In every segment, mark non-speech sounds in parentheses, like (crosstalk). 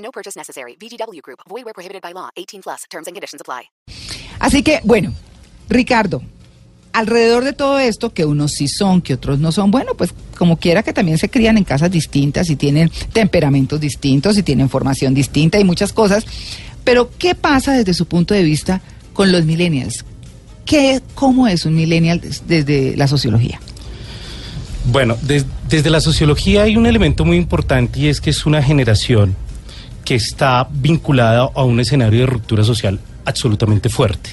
No purchase necessary. VGW Group. Void where prohibited by law. 18 plus. Terms and conditions apply. Así que, bueno, Ricardo, alrededor de todo esto, que unos sí son, que otros no son, bueno, pues como quiera que también se crían en casas distintas y tienen temperamentos distintos y tienen formación distinta y muchas cosas. Pero, ¿qué pasa desde su punto de vista con los millennials? ¿Qué, ¿Cómo es un millennial des- desde la sociología? Bueno, des- desde la sociología hay un elemento muy importante y es que es una generación que está vinculada a un escenario de ruptura social absolutamente fuerte.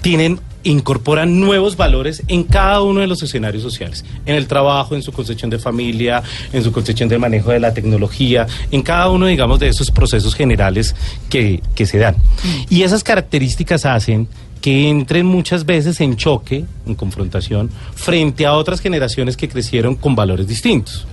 Tienen, incorporan nuevos valores en cada uno de los escenarios sociales, en el trabajo, en su concepción de familia, en su concepción del manejo de la tecnología, en cada uno, digamos, de esos procesos generales que, que se dan. Y esas características hacen que entren muchas veces en choque, en confrontación, frente a otras generaciones que crecieron con valores distintos.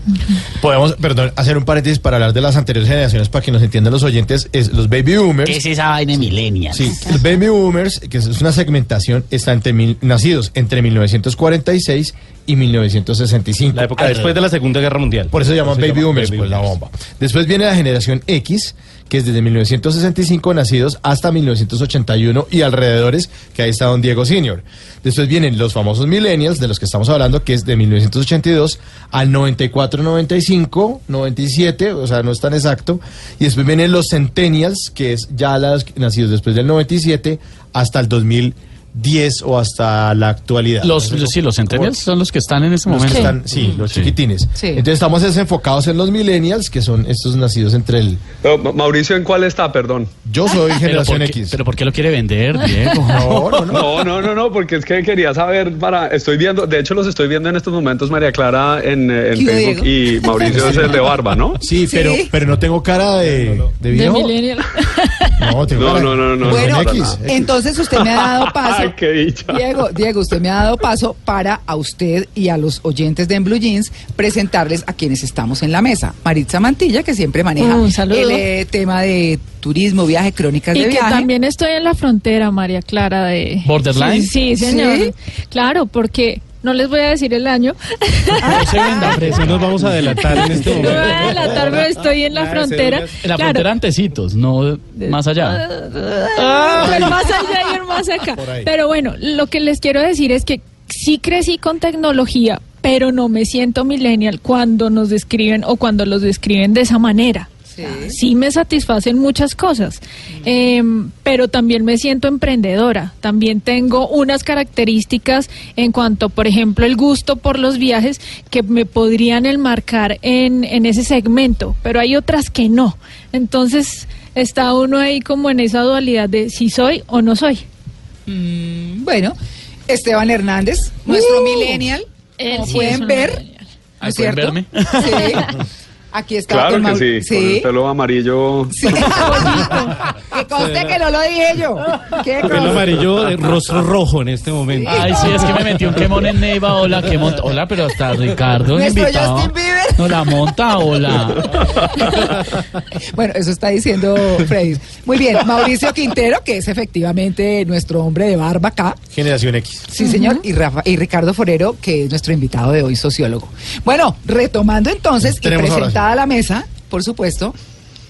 Podemos, perdón, hacer un paréntesis para hablar de las anteriores generaciones para que nos entiendan los oyentes. Es los baby boomers. ¿Qué es esa vaina de millennials? Sí, los baby boomers, que es una segmentación, está entre mil, nacidos entre 1946 y 1965. La época después de la Segunda Guerra Mundial. Por eso se llaman baby llama boomers, baby pues la boomers. bomba. Después viene la generación X, que es desde 1965 nacidos hasta 1981 y alrededores, que ahí está don Diego Senior. Después vienen los famosos millennials, de los que estamos hablando, que es de 1982 al 94, 95, 97, o sea, no es tan exacto. Y después vienen los centennials, que es ya los nacidos después del 97 hasta el 2010 o hasta la actualidad. Los, No sí, los centennials son los que están en este los momento. que están, sí, los Sí. chiquitines. Sí. Entonces estamos es enfocados en los millennials, que son estos nacidos entre el... Pero, Mauricio, ¿en cuál está? Perdón. Yo soy (laughs) generación ¿por qué- X. Pero ¿por qué lo quiere vender, Diego? (laughs) No, no, no. No, no, no, no, porque es que quería saber para. Estoy viendo, de hecho, los estoy viendo en estos momentos, María Clara, en, eh, en ¿Qué, Facebook y Mauricio es el de barba, ¿no? Sí, pero, pero no tengo cara de, de viejo. No, tengo No, cara no, no, no, bueno, no, X, no, X. entonces usted me ha dado paso. (laughs) Ay, qué dicha. Diego, Diego, usted me ha dado paso para a usted y a los oyentes de En Blue Jeans presentarles a quienes estamos en la mesa. Maritza Mantilla, que siempre maneja Un saludo. el eh, tema de turismo, viaje, crónicas Y de que viaje. también estoy en la frontera, María Clara, de... ¿Borderline? Sí, sí, señor. ¿Sí? Claro, porque no les voy a decir el año. No se venda, Eso nos vamos a adelantar en este (laughs) No me voy momento. a adelantar, pero estoy en la Ah, frontera. En la Claro. frontera antecitos, no más allá. Ah, el más allá y el más acá. Pero bueno, lo que les quiero decir es que sí crecí con tecnología, pero no me siento millennial cuando nos describen o cuando los describen de esa manera. Sí. Sí me satisfacen muchas cosas, Em, pero también me siento emprendedora. También tengo unas características en cuanto, por ejemplo, el gusto por los viajes que me podrían enmarcar en, en ese segmento, pero hay otras que no. Entonces está uno ahí como en esa dualidad de si soy o no soy. Mm, bueno, Esteban Hernández, nuestro millennial, como sí es pueden ver, millennial. ¿no Ahí es pueden cierto? verme. Sí. (laughs) Aquí está. Claro que sí, con el pelo amarillo. Sí. que conste que no lo dije yo. ¿Qué Pelo cosa? amarillo de rostro rojo en este momento. Ay, sí, es que me metí un quemón en Neiva. Hola, qué monta. Hola, pero hasta Ricardo, invitado. Justin Bieber. No la monta, hola. Bueno, eso está diciendo Freddy. Muy bien, Mauricio Quintero, que es efectivamente nuestro hombre de barba acá. Generación X. Sí, señor. Y, Rafa, y Ricardo Forero, que es nuestro invitado de hoy, sociólogo. Bueno, retomando entonces y Tenemos presentada la mesa, por supuesto,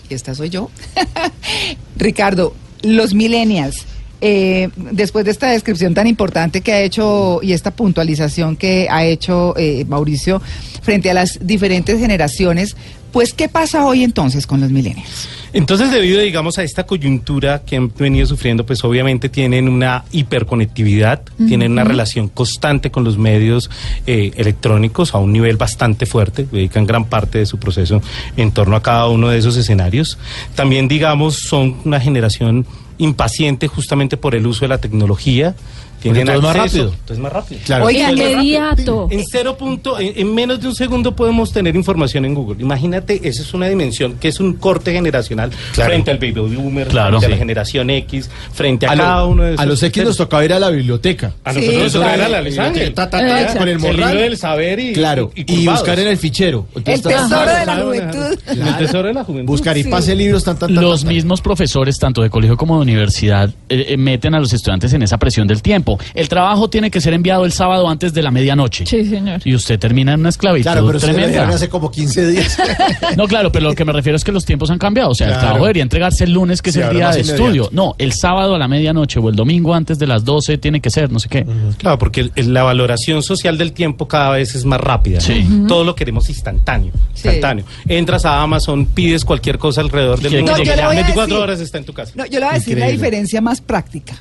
y esta soy yo. (laughs) Ricardo, los millennials. eh, después de esta descripción tan importante que ha hecho y esta puntualización que ha hecho eh, Mauricio frente a las diferentes generaciones, pues ¿qué pasa hoy entonces con los millennials? Entonces, debido, digamos, a esta coyuntura que han venido sufriendo, pues obviamente tienen una hiperconectividad, tienen una relación constante con los medios eh, electrónicos a un nivel bastante fuerte, dedican gran parte de su proceso en torno a cada uno de esos escenarios. También, digamos, son una generación impaciente justamente por el uso de la tecnología. Tienen todo es más rápido. todo es más rápido. Claro. Oigan, Inmediato. En cero punto, en, en menos de un segundo podemos tener información en Google. Imagínate, esa es una dimensión que es un corte generacional. Claro. frente al baby boomer, Claro. frente a la Sí. generación X, frente a, A, lo- cada uno de esos. a los X nos tocaba ir a la biblioteca. A Sí, nosotros nos tocaba ir a la Alexander. Ta, ta, ta, Exacto. con el El libro del saber y, Claro, y, y, buscar en el fichero. El Entonces, tesoro de la Claro, juventud. El tesoro de la juventud. Buscar y Sí. pase libros tan, tan, tan, Los tan, tan. mismos profesores, tanto de colegio como de universidad, eh, eh, meten a los estudiantes en esa presión del tiempo. El trabajo tiene que ser enviado el sábado antes de la medianoche. Sí, señor. Y usted termina en una esclavitud Claro, pero tremenda. hace como 15 días. (laughs) No, claro, pero lo que me refiero es que los tiempos han cambiado. O sea, el trabajo debería entregarse el lunes, que Sí, es el día de estudio. No, el sábado a la medianoche o el domingo antes de las 12 tiene que ser, no sé qué. Claro, porque el- la valoración social del tiempo cada vez es más rápida. ¿no? Sí. Todo lo queremos instantáneo. Sí. Instantáneo. Entras a Amazon, pides cualquier cosa alrededor del mundo. yo y le ya voy a 24 decir- horas está en tu casa. No, yo le voy a decir la diferencia más práctica.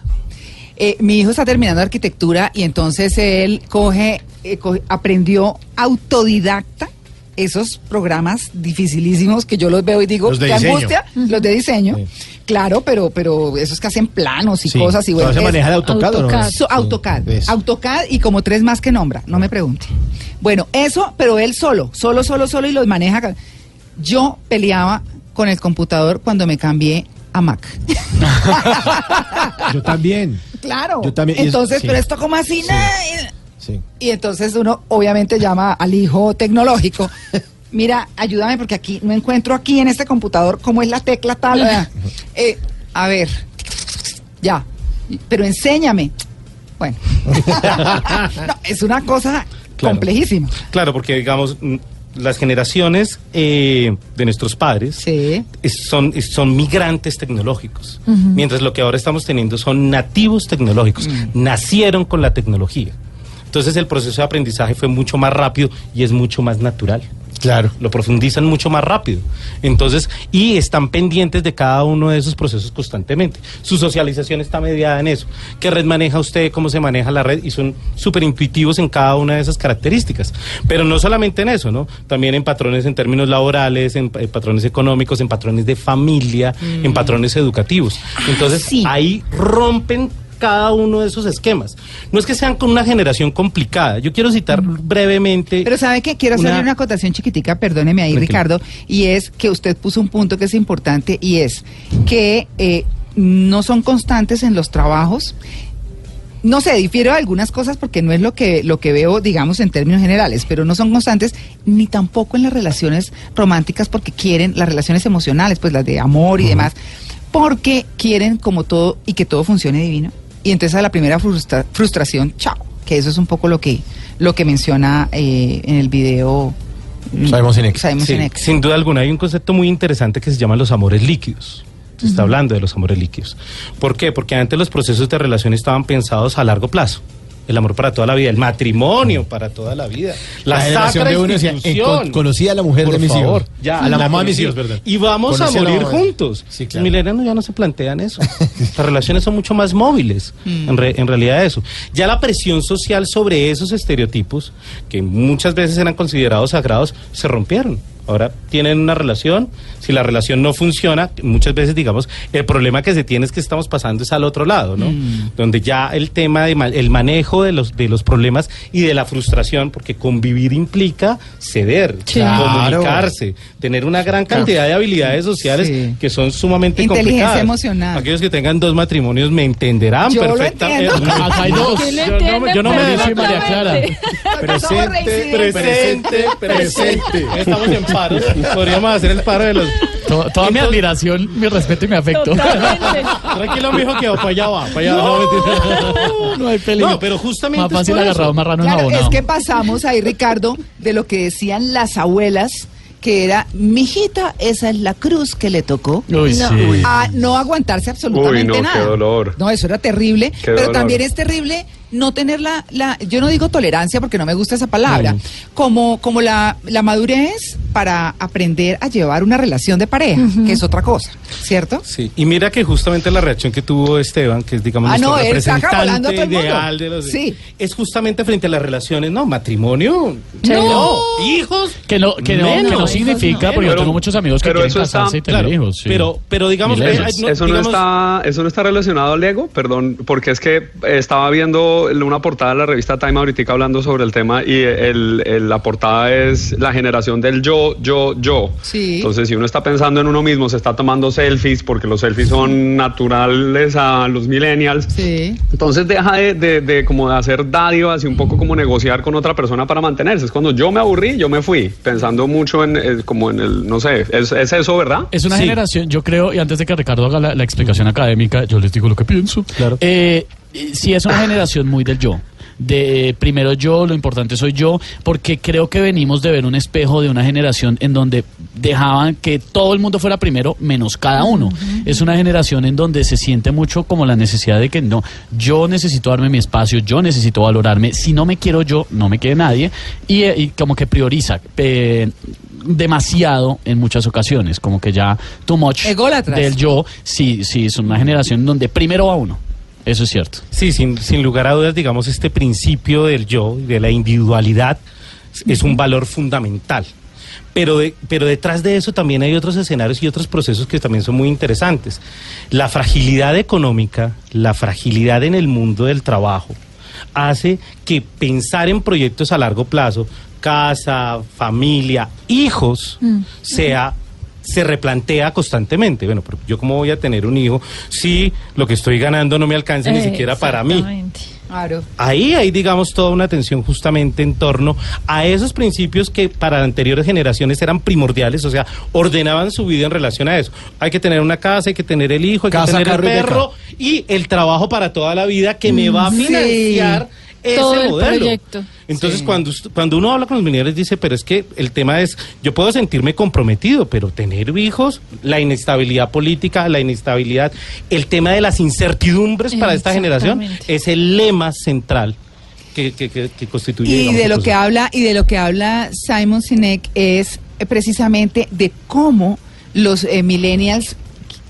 Eh, mi hijo está terminando arquitectura y entonces él coge, eh, coge- aprendió autodidacta esos programas dificilísimos que yo los veo y digo, Los de qué diseño. angustia, los de diseño. Sí. Claro, pero, pero esos que hacen planos y Sí. cosas y bueno. ¿Todavía se maneja de AutoCAD o no? AutoCAD. So- AutoCAD. AutoCAD y como tres más que nombra, no me pregunte. Bueno, eso, pero él solo, solo, solo, solo y los maneja. Yo peleaba con el computador cuando me cambié a Mac. (laughs) Yo también. claro. Yo también, Entonces, sí. pero esto como así, Sí. y entonces uno obviamente llama al hijo tecnológico. Mira, ayúdame porque aquí no encuentro aquí en este computador cómo es la tecla tal. (laughs) Eh, a ver, ya, pero enséñame. Bueno, (laughs) No, es una cosa Claro. complejísima. Claro, porque digamos, mm, las generaciones eh, de nuestros padres Sí. es- son, es- son migrantes tecnológicos, mientras lo que ahora estamos teniendo son nativos tecnológicos, nacieron con la tecnología. Entonces el proceso de aprendizaje fue mucho más rápido y es mucho más natural. Claro. Lo profundizan mucho más rápido. Entonces, y están pendientes de cada uno de esos procesos constantemente. Su socialización está mediada en eso. ¿Qué red maneja usted? ¿Cómo se maneja la red? Y son súper intuitivos en cada una de esas características. Pero no solamente en eso, ¿no? También en patrones en términos laborales, en, pa- en patrones económicos, en patrones de familia, en patrones educativos. Entonces, sí. ahí rompen cada uno de esos esquemas. No es que sean con una generación complicada. Yo quiero citar brevemente. Pero sabe que quiero hacerle Una- una acotación chiquitica, perdóneme ahí, Tranquilo. Ricardo, y es que usted puso un punto que es importante y es que eh, no son constantes en los trabajos. No sé, difiero de algunas cosas porque no es lo que, lo que veo, digamos, en términos generales, pero no son constantes ni tampoco en las relaciones románticas porque quieren, las relaciones emocionales, pues las de amor y demás, porque quieren como todo y que todo funcione divino. Y entonces a la primera frustra- frustración, chao, que eso es un poco lo que, lo que menciona eh, en el video. mm, Sí, Sinek. sin duda alguna hay un concepto muy interesante que se llama los amores líquidos. Se está hablando de los amores líquidos. ¿Por qué? Porque antes los procesos de relación estaban pensados a largo plazo. El amor para toda la vida, el matrimonio para toda la vida. La, La generación de uno decía. "En- conocí a la mujer Por de mis favor, hijos". Ya, A la mamá de mis hijos, perdón. Y vamos Conocí a morir juntos. Sí, Los claro. millennials ya no se plantean eso. (laughs) Las relaciones son mucho más móviles, en, re- en realidad eso. Ya la presión social sobre esos estereotipos, que muchas veces eran considerados sagrados, se rompieron. Ahora tienen una relación, si la relación no funciona, muchas veces digamos, el problema que se tiene es que estamos pasando es al otro lado, ¿no? Donde ya el tema de ma- el manejo de los de los problemas y de la frustración, porque convivir implica ceder, Sí. comunicarse, tener una gran cantidad de habilidades sociales Sí. que son sumamente Inteligencia complicadas. emocional. Aquellos que tengan dos matrimonios me entenderán Yo lo perfectamente. entiendo. (laughs) Acá hay dos. ¿Quién le Yo no, yo no me y María Clara. reincidentes. presente, presente. Estamos en paro. Podríamos hacer el paro de los. To- toda mi admiración, mi respeto y mi afecto. Totalmente. Tranquilo, mijo, que para allá va. Para allá. No, hay peligro. No, pero justamente. Más es fácil agarrado marrano Claro, enjabonado. es que pasamos ahí, Ricardo, de lo que decían las abuelas, que era, mijita, esa es la cruz que le tocó. Uy, No. sí. a no aguantarse absolutamente Uy, no, nada. qué dolor. No, eso era terrible, pero dolor. también es terrible no tener la, la, yo no digo tolerancia porque no me gusta esa palabra, como, como la, la madurez para aprender a llevar una relación de pareja, que es otra cosa, ¿cierto? Sí, y mira que justamente la reacción que tuvo Esteban, que es digamos Ah, nuestro no, representante ideal de los Sí. es justamente frente a las relaciones, no, matrimonio, Sí, no, hijos, Que no, que no, que no significa, porque yo tengo muchos amigos que quieren está- casarse y tener claro, hijos. sí. pero pero digamos, eh, no, eso, no está, eso no está relacionado al ego, perdón, porque es que estaba viendo viendo una portada de la revista Time ahorita hablando sobre el tema y el, el- la portada es la generación del yo, yo, yo. Sí. Entonces, si uno está pensando en uno mismo, se está tomando selfies porque los selfies son naturales a los millennials. Sí. Entonces deja de, de- de como de hacer dádivas y un poco como negociar con otra persona para mantenerse. Es cuando yo me aburrí, yo me fui, pensando mucho en eh, como en el, no sé, es, es eso, ¿verdad? Es una Sí. generación, yo creo, y antes de que Ricardo haga la, la explicación académica, yo les digo lo que pienso. Claro. Eh, eh, sí, es una generación muy del yo. De eh, primero yo, lo importante soy yo, porque creo que venimos de ver un espejo de una generación en donde dejaban que todo el mundo fuera primero, menos cada uno. Es una generación en donde se siente mucho como la necesidad de que no, yo necesito darme mi espacio, yo necesito valorarme, si no me quiero yo, no me quiere nadie, y, eh, y como que prioriza. eh, demasiado en muchas ocasiones, como que ya too much Ególatras. del yo, sí, sí, es una generación donde primero va uno, eso es cierto. Sí, sin, sin lugar a dudas, digamos, este principio del yo, de la individualidad, es un valor fundamental. Pero, de- pero detrás de eso también hay otros escenarios y otros procesos que también son muy interesantes. La fragilidad económica, la fragilidad en el mundo del trabajo, hace que pensar en proyectos a largo plazo, casa, familia, hijos, sea se replantea constantemente. Bueno, pero yo cómo voy a tener un hijo si lo que estoy ganando no me alcanza ni siquiera para mí. Claro. Ahí hay, digamos, toda una atención justamente en torno a esos principios que para anteriores generaciones eran primordiales, o sea, ordenaban su vida en relación a eso. Hay que tener una casa, hay que tener el hijo, hay Casa, que tener el perro y el trabajo para toda la vida que me va a Sí. Ese Todo el modelo. proyecto. Entonces, cuando, ust- cuando uno habla con los millennials, dice, pero es que el tema es, yo puedo sentirme comprometido, pero tener hijos, la inestabilidad política, la inestabilidad, el tema de las incertidumbres para esta generación es el lema central que, que, que- que constituye. Y digamos, de lo que habla y de lo que habla Simon Sinek es eh, precisamente de cómo los eh, millennials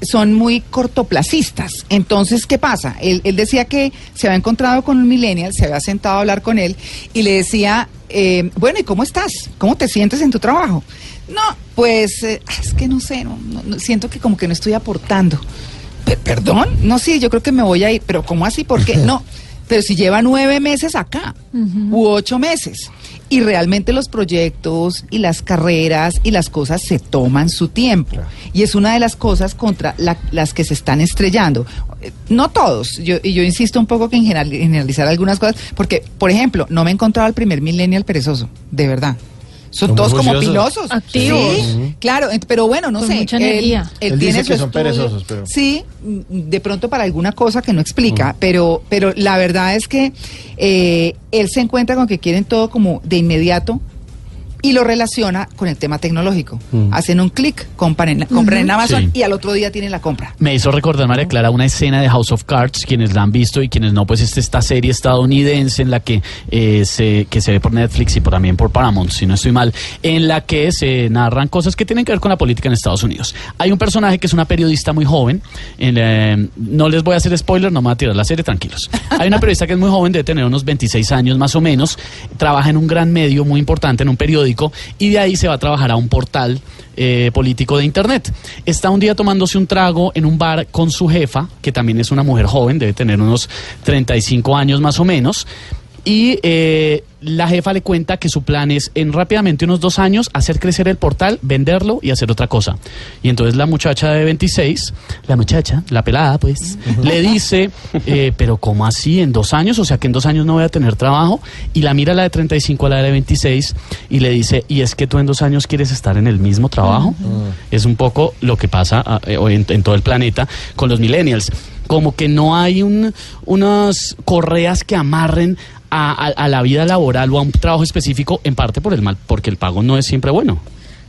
son muy cortoplacistas. Entonces, ¿qué pasa? Él, él decía que se había encontrado con un millennial, se había sentado a hablar con él y le decía, eh, bueno, ¿y cómo estás? ¿Cómo te sientes en tu trabajo? No, pues eh, es que no sé, no, no- no, siento que como que no estoy aportando. Pe- ¿Perdón? No, sí, yo creo que me voy a ir, pero ¿cómo así? ¿Por qué? (laughs) No, pero si lleva nueve meses acá, u ocho meses, y realmente los proyectos y las carreras y las cosas se toman su tiempo. Y es una de las cosas contra la- las que se están estrellando. Eh, No todos, yo, y yo insisto un poco que en general- generalizar algunas cosas, porque, por ejemplo, no me he encontrado al primer millennial perezoso, de verdad. Son Son todos como pilosos. Activos. Sí, claro, pero bueno, no Con sé. mucha él- energía. Él, Él tiene dice su que son estudio. perezosos, pero- Sí, mm, de pronto para alguna cosa que no explica, pero, pero la verdad es que eh, él se encuentra con que quieren todo como de inmediato y lo relaciona con el tema tecnológico. Mm. Hacen un clic, compran en, compran en Amazon Sí. y al otro día tienen la compra. Me hizo recordar, María Clara, una escena de House of Cards, quienes la han visto y quienes no, pues es esta serie estadounidense en la que, eh, se, que se ve por Netflix y por, también por Paramount, si no estoy mal, en la que se narran cosas que tienen que ver con la política en Estados Unidos. Hay un personaje que es una periodista muy joven, en, eh, no les voy a hacer spoiler, no me voy a tirar la serie, tranquilos. Hay una periodista que es muy joven, debe tener unos 26 años más o menos, trabaja en un gran medio muy importante, en un periódico, y de ahí se va a trabajar a un portal eh, político de internet. Está un día tomándose un trago en un bar con su jefa, que también es una mujer joven, debe tener unos 35 años más o menos. Y eh, la jefa le cuenta que su plan es en rápidamente unos dos años hacer crecer el portal, venderlo y hacer otra cosa. Y entonces la muchacha de 26, la muchacha, la pelada pues, le dice, eh, pero ¿cómo así? ¿En dos años? O sea que en dos años no voy a tener trabajo. Y la mira la de 35 a la de 26 y le dice, ¿y es que tú en dos años quieres estar en el mismo trabajo? Es un poco lo que pasa ah, eh, hoy en, en todo el planeta con los millennials. Como que no hay un, unas correas que amarren a, a- a la vida laboral o a un trabajo específico, en parte por el mal, porque el pago no es siempre bueno.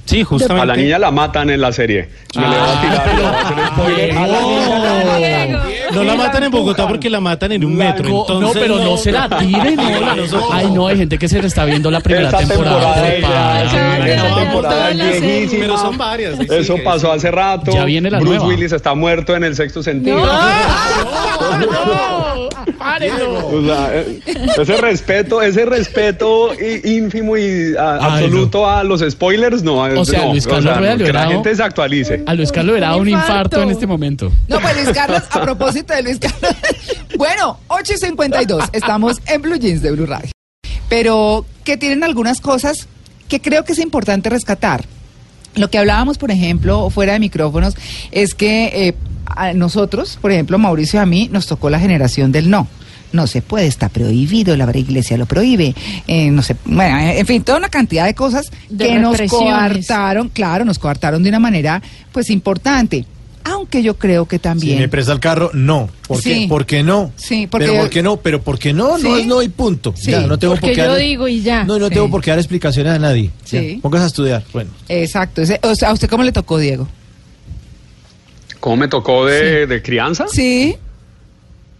Sí, justamente. A la niña la matan en la serie. Me le voy a tirar, le voy a hacer spoiler. A la niña la matan. No la matan en Bogotá porque la matan en un metro. No, entonces no, pero no, se la tiren. No, ay, no, hay gente que se le está viendo la primera Esta temporada. sí. Pero son varias. sí Eso que- pasó hace rato. Ya viene la Bruce nueva. Willis está muerto en el sexto sentido. (laughs) O sea, eh, ese respeto, ese respeto i- ínfimo y a- Ay, absoluto a los spoilers, no. O sea, no, Luis Carlos no, Rueda le que la gente se actualice. A Luis Carlos le da Un infarto. en este momento. No, pues Luis Carlos, a propósito de Luis Carlos. Bueno, 8 y 52, estamos en Blue Jeans de Blue Radio. Pero que tienen algunas cosas que creo que es importante rescatar. Lo que hablábamos, por ejemplo, fuera de micrófonos, es que eh, a nosotros, por ejemplo, Mauricio y a mí, nos tocó la generación del no. No se puede, está prohibido, la iglesia lo prohíbe, eh, no sé, bueno, en fin, toda una cantidad de cosas De que nos coartaron, claro, nos coartaron de una manera, pues, importante. Aunque yo creo que Si también... me presta el carro, no. ¿Por Sí. qué? ¿Por qué no? Sí, porque- Pero ¿por qué no? Pero ¿por qué no? No Sí. es no y punto. Sí. Ya, no tengo por Porque qué yo darle- digo y ya. No, no Sí. tengo por qué dar explicaciones a nadie. Sí. Ya, Póngase a estudiar. Bueno. Exacto. O sea, ¿A usted cómo le tocó, Diego? ¿Cómo me tocó de, de crianza? Sí.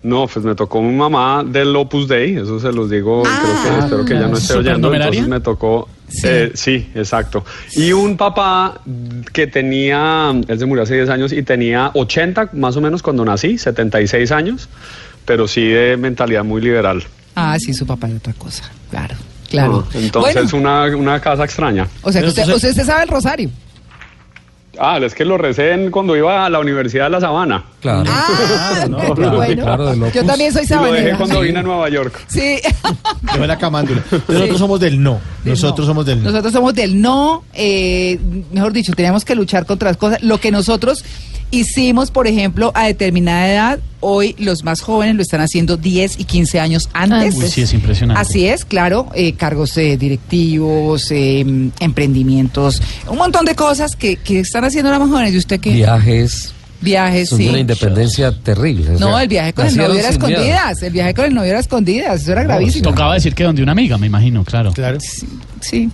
No, pues me tocó mi mamá del Opus Dei, eso se los digo, Ah. creo que espero que ya no esté oyendo, entonces me tocó, Sí. sí. sí, exacto. Y un papá que tenía, él se murió hace 10 años y tenía 80 más o menos cuando nací, 76 años, pero sí de mentalidad muy liberal. Ah, sí, su papá era otra cosa. Claro, claro. Ah, Entonces Bueno, una, una casa extraña. o sea, que usted, Entonces- usted se sabe el rosario. Ah, es que lo recé en- cuando iba a la Universidad de La Sabana. Claro. Ah, no, qué (laughs) claro, bueno. claro. Yo también soy Y lo dejé sabanera. cuando vine a Nueva York. Sí. (laughs) Dejó la camándula. Nosotros somos del no. Nosotros no. somos del no. Nosotros somos del no, eh, mejor dicho, teníamos que luchar contra las cosas. Lo que nosotros hicimos, por ejemplo, a determinada edad, hoy los más jóvenes lo están haciendo 10 y 15 años antes. Uy, sí, es impresionante. Así es, claro, eh, cargos eh, directivos, eh, emprendimientos, un montón de cosas que, que están haciendo las más jóvenes. ¿Y usted qué? Viajes. Viajes, sí. una independencia terrible. o No, sea, el viaje con el novio era miedo. escondidas. El viaje con el novio era escondidas. Eso era gravísimo. Tocaba decir que donde una amiga, me imagino, claro. Claro. Sí. (laughs)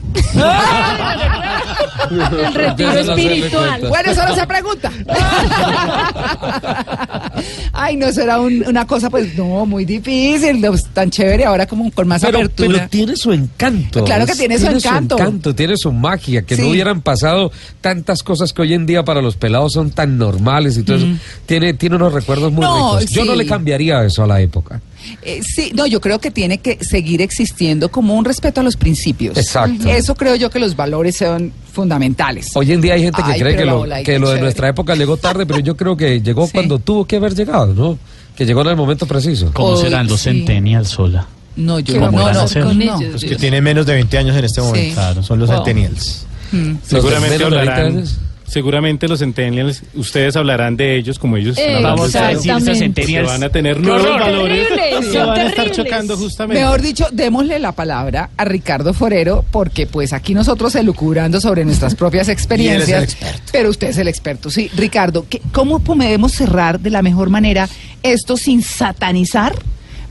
El retiro espiritual. Bueno, eso no se pregunta. (laughs) Ay, no, eso era un- una cosa, pues, no, muy difícil, no, tan chévere, ahora como con más Pero, apertura. pero tiene su encanto. Claro que tiene su encanto. tiene su magia, que Sí. no hubieran pasado tantas cosas que hoy en día para los pelados son tan normales y todo eso. Tiene, tiene unos recuerdos muy No, ricos. Yo no sí. le cambiaría eso a la época. Eh, sí, no, yo creo que tiene que seguir existiendo como un respeto a los principios. Exacto. Eso creo yo que los valores son fundamentales. Hoy en día hay gente que Ay, cree que lo, que lo de nuestra época llegó tarde, pero yo creo que llegó (laughs) Sí. cuando tuvo que haber llegado, ¿no? Que llegó en el momento preciso. ¿Cómo Hoy, serán los sí. centennials sola? No, yo ¿Qué no, no, a no, con no. ellos? Los que tienen menos de 20 años en este Sí. momento. Claro. Son los Wow. centennials. Mm. Seguramente menos de 20 hablarán. Seguramente los centennials, ustedes hablarán de ellos como ellos Eh, Vamos a decir centennials. van a tener ¡Qué nuevos horror! valores Terribles, que son van a estar chocando justamente. Mejor dicho, démosle la palabra a Ricardo Forero, porque pues aquí nosotros elucubrando sobre nuestras propias (laughs) experiencias. experto. Pero usted es el experto, sí. Ricardo, ¿qué- ¿cómo podemos cerrar de la mejor manera esto sin satanizar,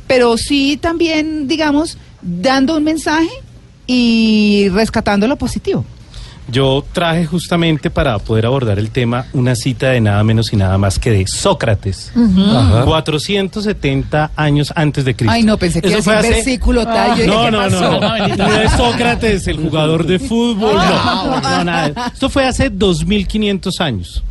pero sí también, digamos, dando un mensaje y rescatando lo positivo? Yo traje justamente para poder abordar el tema una cita de nada menos y nada más que de Sócrates. Ajá. 470 años antes de Cristo. Ay, no, pensé que Eso iba a fue decir hace- versículo tal. No, ¿qué no, no. Bendita. No es Sócrates, el jugador de fútbol. No, no, nada. Esto fue hace 2500 años.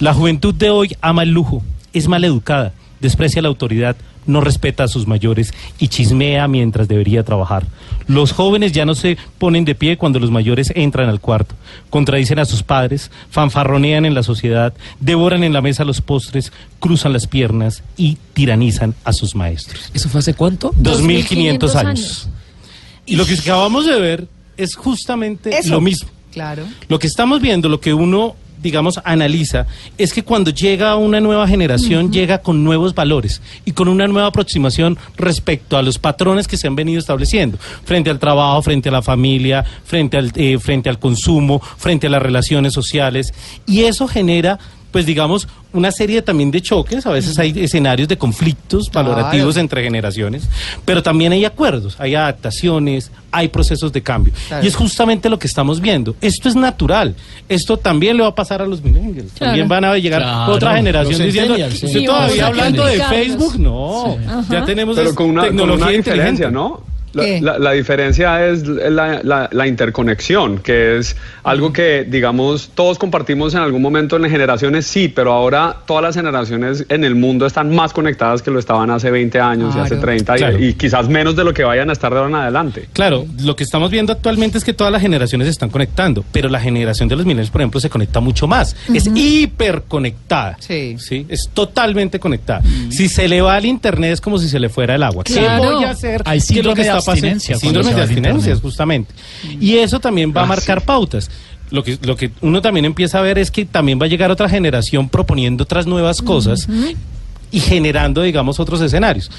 La juventud de hoy ama el lujo, es maleducada, desprecia la autoridad, no respeta a sus mayores y chismea mientras debería trabajar. Los jóvenes ya no se ponen de pie cuando los mayores entran al cuarto, contradicen a sus padres, fanfarronean en la sociedad, devoran en la mesa los postres, cruzan las piernas y tiranizan a sus maestros. ¿Eso fue hace cuánto? 2500 años. años. Y lo que acabamos de ver es justamente Eso. lo mismo. Claro. Lo que estamos viendo, lo que uno, digamos, analiza, es que cuando llega una nueva generación, llega con nuevos valores y con una nueva aproximación respecto a los patrones que se han venido estableciendo, frente al trabajo, frente a la familia, frente al, eh, frente al consumo, frente a las relaciones sociales. Y eso genera pues digamos, una serie también de choques, a veces hay escenarios de conflictos Claro. valorativos entre generaciones, pero también hay acuerdos, hay adaptaciones, hay procesos de cambio. Claro. Y es justamente lo que estamos viendo. Esto es natural. Esto también le va a pasar a los millennials. También van a llegar Claro. otra generación diciendo, sí. usted todavía hablando de. Facebook, no. Ya tenemos Pero con una, con tecnología una inteligente. diferencia, La, ¿Qué? la- la diferencia es la, la- la interconexión, que es algo que, digamos, todos compartimos en algún momento en generaciones, sí, pero ahora todas las generaciones en el mundo están más conectadas que lo estaban hace 20 años y hace Claro. 30 y- Claro. y, quizás menos de lo que vayan a estar de ahora en adelante. Claro, lo que estamos viendo actualmente es que todas las generaciones se están conectando, pero la generación de los millennials, por ejemplo, se conecta mucho más. Es hiperconectada. Sí. Es totalmente conectada. Si se le va al internet es como si se le fuera el agua. Claro. ¿Qué voy a hacer? Hay ¿Qué es lo que está pasando? Abstinencia cuando Síndrome se de va al abstinencia, internet. justamente. Y eso también va a marcar pautas. Lo que, lo que uno también empieza a ver es que también va a llegar otra generación proponiendo otras nuevas cosas y generando, digamos, otros escenarios.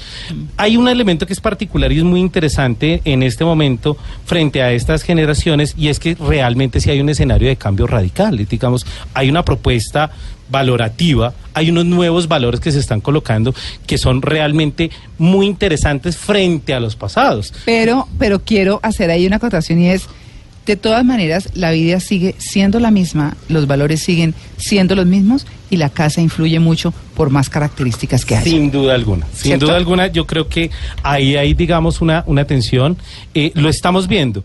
Hay un elemento que es particular y es muy interesante en este momento frente a estas generaciones y es que realmente sí hay un escenario de cambio radical. Digamos, hay una propuesta valorativa, hay unos nuevos valores que se están colocando que son realmente muy interesantes frente a los pasados. Pero, pero quiero hacer ahí una acotación y es, de todas maneras, la vida sigue siendo la misma, los valores siguen siendo los mismos y la casa influye mucho por más características que haya. Sin duda alguna. Sin ¿Cierto? duda alguna, yo creo que ahí hay, digamos, una, una tensión. Eh, lo estamos viendo.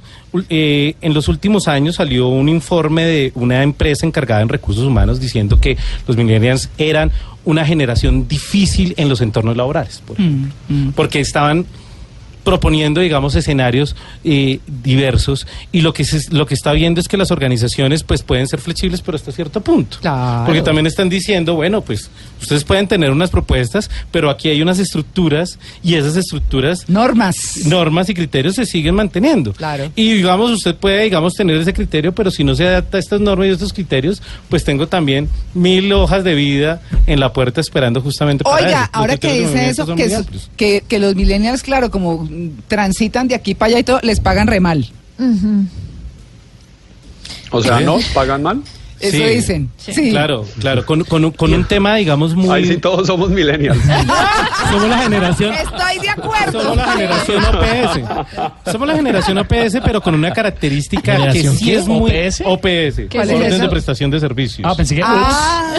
Eh, en los últimos años salió un informe de una empresa encargada en recursos humanos diciendo que los millennials eran una generación difícil en los entornos laborales. por ejemplo. Mm, mm. Porque estaban proponiendo, digamos, escenarios eh, diversos y lo que se, lo que está viendo es que las organizaciones pues pueden ser flexibles pero hasta cierto punto. Claro. Porque también están diciendo, bueno, pues ustedes pueden tener unas propuestas, pero aquí hay unas estructuras y esas estructuras Normas. normas y criterios se siguen manteniendo. Claro. Y digamos, usted puede, digamos, tener ese criterio, pero si no se adapta a estas normas y a estos criterios, pues tengo también mil hojas de vida en la puerta esperando justamente para Oiga, eso. Ahora que dice eso, que, que, que los millennials, claro, como transitan de aquí para allá y todo, les pagan re mal. O sea, ¿no? ¿Pagan mal? Eso Sí. dicen. Sí. Claro, claro, con, con un- con un tema, digamos, muy... Ahí sí todos somos millennials. (laughs) Somos la generación... Estoy de acuerdo. Somos la generación OPS. Somos la generación OPS, pero con una característica que ¿Generación sí qué? es muy ¿OPS? OPS, ¿Cuál es orden eso? de prestación de servicios. Ah, pensé que... Ah,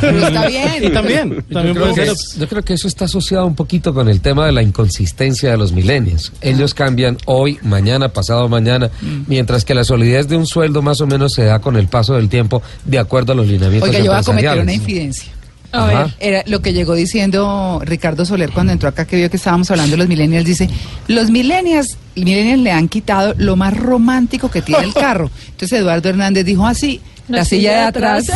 pero está y bien. también, Yo también creo, puede que, ser. yo creo que eso está asociado un poquito con el tema de la inconsistencia de los milenios. Ellos cambian hoy, mañana, pasado mañana, mientras que la solidez de un sueldo más o menos se da con el paso del tiempo de acuerdo a los lineamientos Oiga, yo voy a cometer una infidencia. A ver. Era lo que llegó diciendo Ricardo Soler cuando entró acá, que vio que estábamos hablando de los millennials. Dice, los millennials, millennials le han quitado lo más romántico que tiene el carro. Entonces Eduardo Hernández dijo así, la, La silla de atrás. (laughs)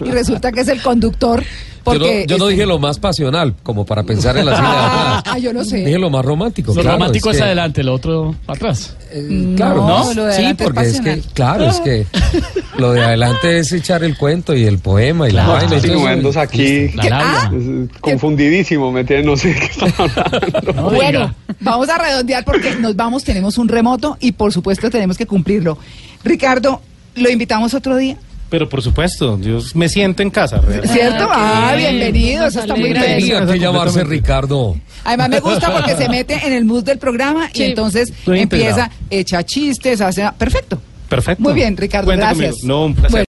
(laughs) y resulta que es el conductor. Yo no, Porque yo no este- dije lo más pasional, como para pensar en la silla de atrás. Ah, yo no sé. Dije lo más romántico. Lo claro, romántico es, que- adelante, lo otro atrás. eh, claro, ¿no? lo de sí, es porque es que, claro, es que (laughs) lo de adelante es echar el cuento y el poema y la No, vaina. entonces- innuendos aquí. Ah, confundidísimo, me tiene, no sé qué están hablando. No Bueno, vamos a redondear porque nos vamos, tenemos un remoto y por supuesto tenemos que cumplirlo. Ricardo, lo invitamos otro día, Pero por supuesto, yo me siento en casa. ¿cierto? Ah, Ah, qué bien. bienvenido, Nos eso está muy bien. Tenía que llamarse. Ricardo. Además me gusta porque se mete en el mood del programa y entonces empieza, integrado. echa chistes, hace... Perfecto. Perfecto. Muy bien, Ricardo, Cuenta gracias. conmigo. No, un placer. Bueno.